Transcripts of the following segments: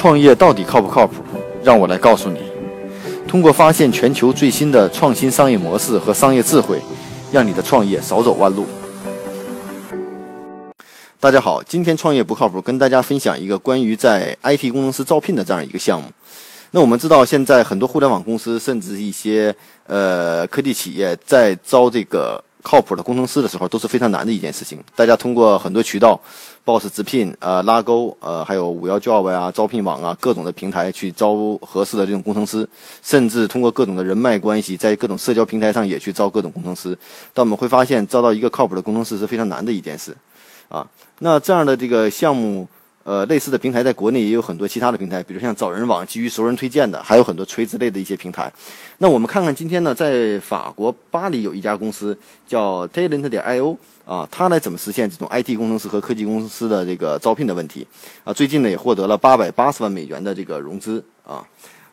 创业到底靠不靠谱？让我来告诉你。通过发现全球最新的创新商业模式和商业智慧，让你的创业少走弯路。大家好，今天创业不靠谱，跟大家分享一个关于在 IT 工程师招聘的这样一个项目。那我们知道，现在很多互联网公司，甚至一些呃科技企业，在招这个。靠谱的工程师的时候都是非常难的一件事情。大家通过很多渠道，Boss 直聘、呃拉钩、呃还有五幺 Job 呀、招聘网啊各种的平台去招合适的这种工程师，甚至通过各种的人脉关系，在各种社交平台上也去招各种工程师。但我们会发现，招到一个靠谱的工程师是非常难的一件事，啊，那这样的这个项目。呃，类似的平台在国内也有很多其他的平台，比如像找人网，基于熟人推荐的，还有很多垂直类的一些平台。那我们看看今天呢，在法国巴黎有一家公司叫 Talent 点 io 啊，它来怎么实现这种 IT 工程师和科技公司的这个招聘的问题啊？最近呢也获得了八百八十万美元的这个融资啊。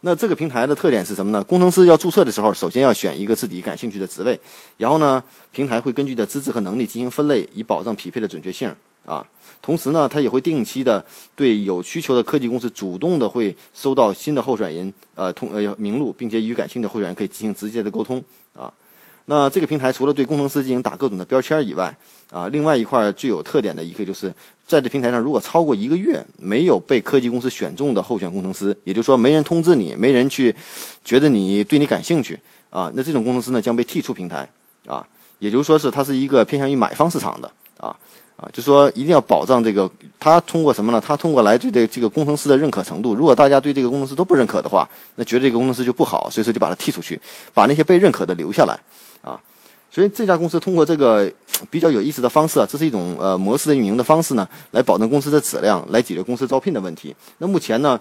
那这个平台的特点是什么呢？工程师要注册的时候，首先要选一个自己感兴趣的职位，然后呢，平台会根据的资质和能力进行分类，以保证匹配的准确性啊。同时呢，他也会定期的对有需求的科技公司主动的会收到新的候选人，呃，通呃名录，并且与感兴趣的候选人可以进行直接的沟通啊。那这个平台除了对工程师进行打各种的标签以外，啊，另外一块最有特点的一个就是，在这平台上，如果超过一个月没有被科技公司选中的候选工程师，也就是说没人通知你，没人去觉得你对你感兴趣啊，那这种工程师呢将被剔出平台啊。也就是说是它是一个偏向于买方市场的啊。啊，就说一定要保障这个，他通过什么呢？他通过来对这这个工程师的认可程度。如果大家对这个工程师都不认可的话，那觉得这个工程师就不好，所以说就把他踢出去，把那些被认可的留下来。啊，所以这家公司通过这个比较有意思的方式啊，这是一种呃模式的运营的方式呢，来保证公司的质量，来解决公司招聘的问题。那目前呢，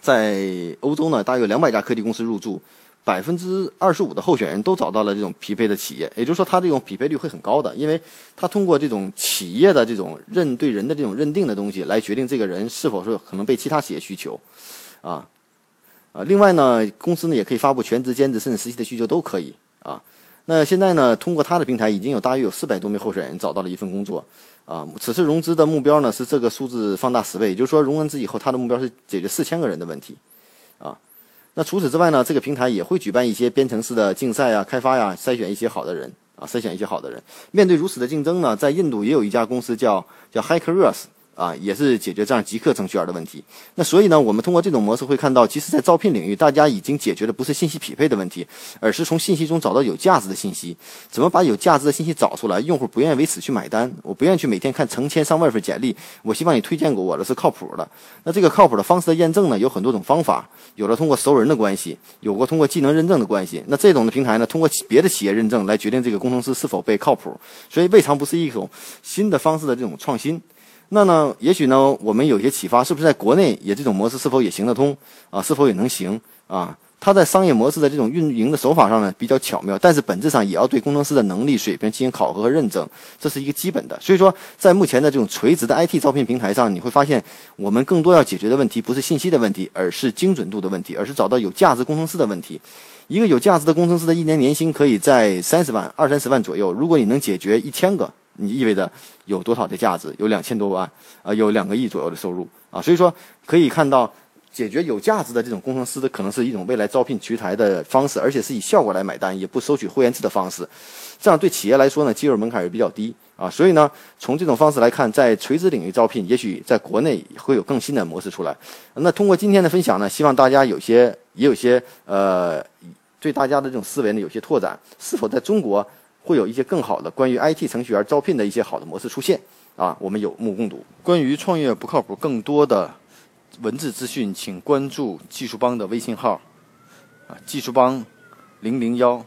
在欧洲呢，大约两百家科技公司入驻。百分之二十五的候选人都找到了这种匹配的企业，也就是说，它这种匹配率会很高的，因为它通过这种企业的这种认对人的这种认定的东西来决定这个人是否是可能被其他企业需求，啊，啊，另外呢，公司呢也可以发布全职、兼职甚至实习的需求都可以啊。那现在呢，通过它的平台已经有大约有四百多名候选人找到了一份工作，啊，此次融资的目标呢是这个数字放大十倍，也就是说，融完资以后，它的目标是解决四千个人的问题，啊。那除此之外呢？这个平台也会举办一些编程式的竞赛啊、开发呀，筛选一些好的人啊，筛选一些好的人。面对如此的竞争呢，在印度也有一家公司叫叫 Hackers。啊，也是解决这样极客程序员的问题。那所以呢，我们通过这种模式会看到，其实，在招聘领域，大家已经解决的不是信息匹配的问题，而是从信息中找到有价值的信息。怎么把有价值的信息找出来？用户不愿意为此去买单，我不愿意去每天看成千上万份简历。我希望你推荐给我的是靠谱的。那这个靠谱的方式的验证呢，有很多种方法，有的通过熟人的关系，有过通过技能认证的关系。那这种的平台呢，通过别的企业认证来决定这个工程师是否被靠谱。所以，未尝不是一种新的方式的这种创新。那呢？也许呢，我们有些启发，是不是在国内也这种模式是否也行得通啊？是否也能行啊？它在商业模式的这种运营的手法上呢，比较巧妙，但是本质上也要对工程师的能力水平进行考核和认证，这是一个基本的。所以说，在目前的这种垂直的 IT 招聘平台上，你会发现，我们更多要解决的问题不是信息的问题，而是精准度的问题，而是找到有价值工程师的问题。一个有价值的工程师的一年年薪可以在三十万、二三十万左右。如果你能解决一千个。你意味着有多少的价值？有两千多万，啊，有两个亿左右的收入啊！所以说可以看到，解决有价值的这种工程师的可能是一种未来招聘渠台的方式，而且是以效果来买单，也不收取会员制的方式。这样对企业来说呢，进入门槛也比较低啊。所以呢，从这种方式来看，在垂直领域招聘，也许在国内会有更新的模式出来。那通过今天的分享呢，希望大家有些也有些呃，对大家的这种思维呢有些拓展。是否在中国？会有一些更好的关于 IT 程序员招聘的一些好的模式出现啊，我们有目共睹。关于创业不靠谱，更多的文字资讯，请关注技术帮的微信号啊，技术帮零零幺。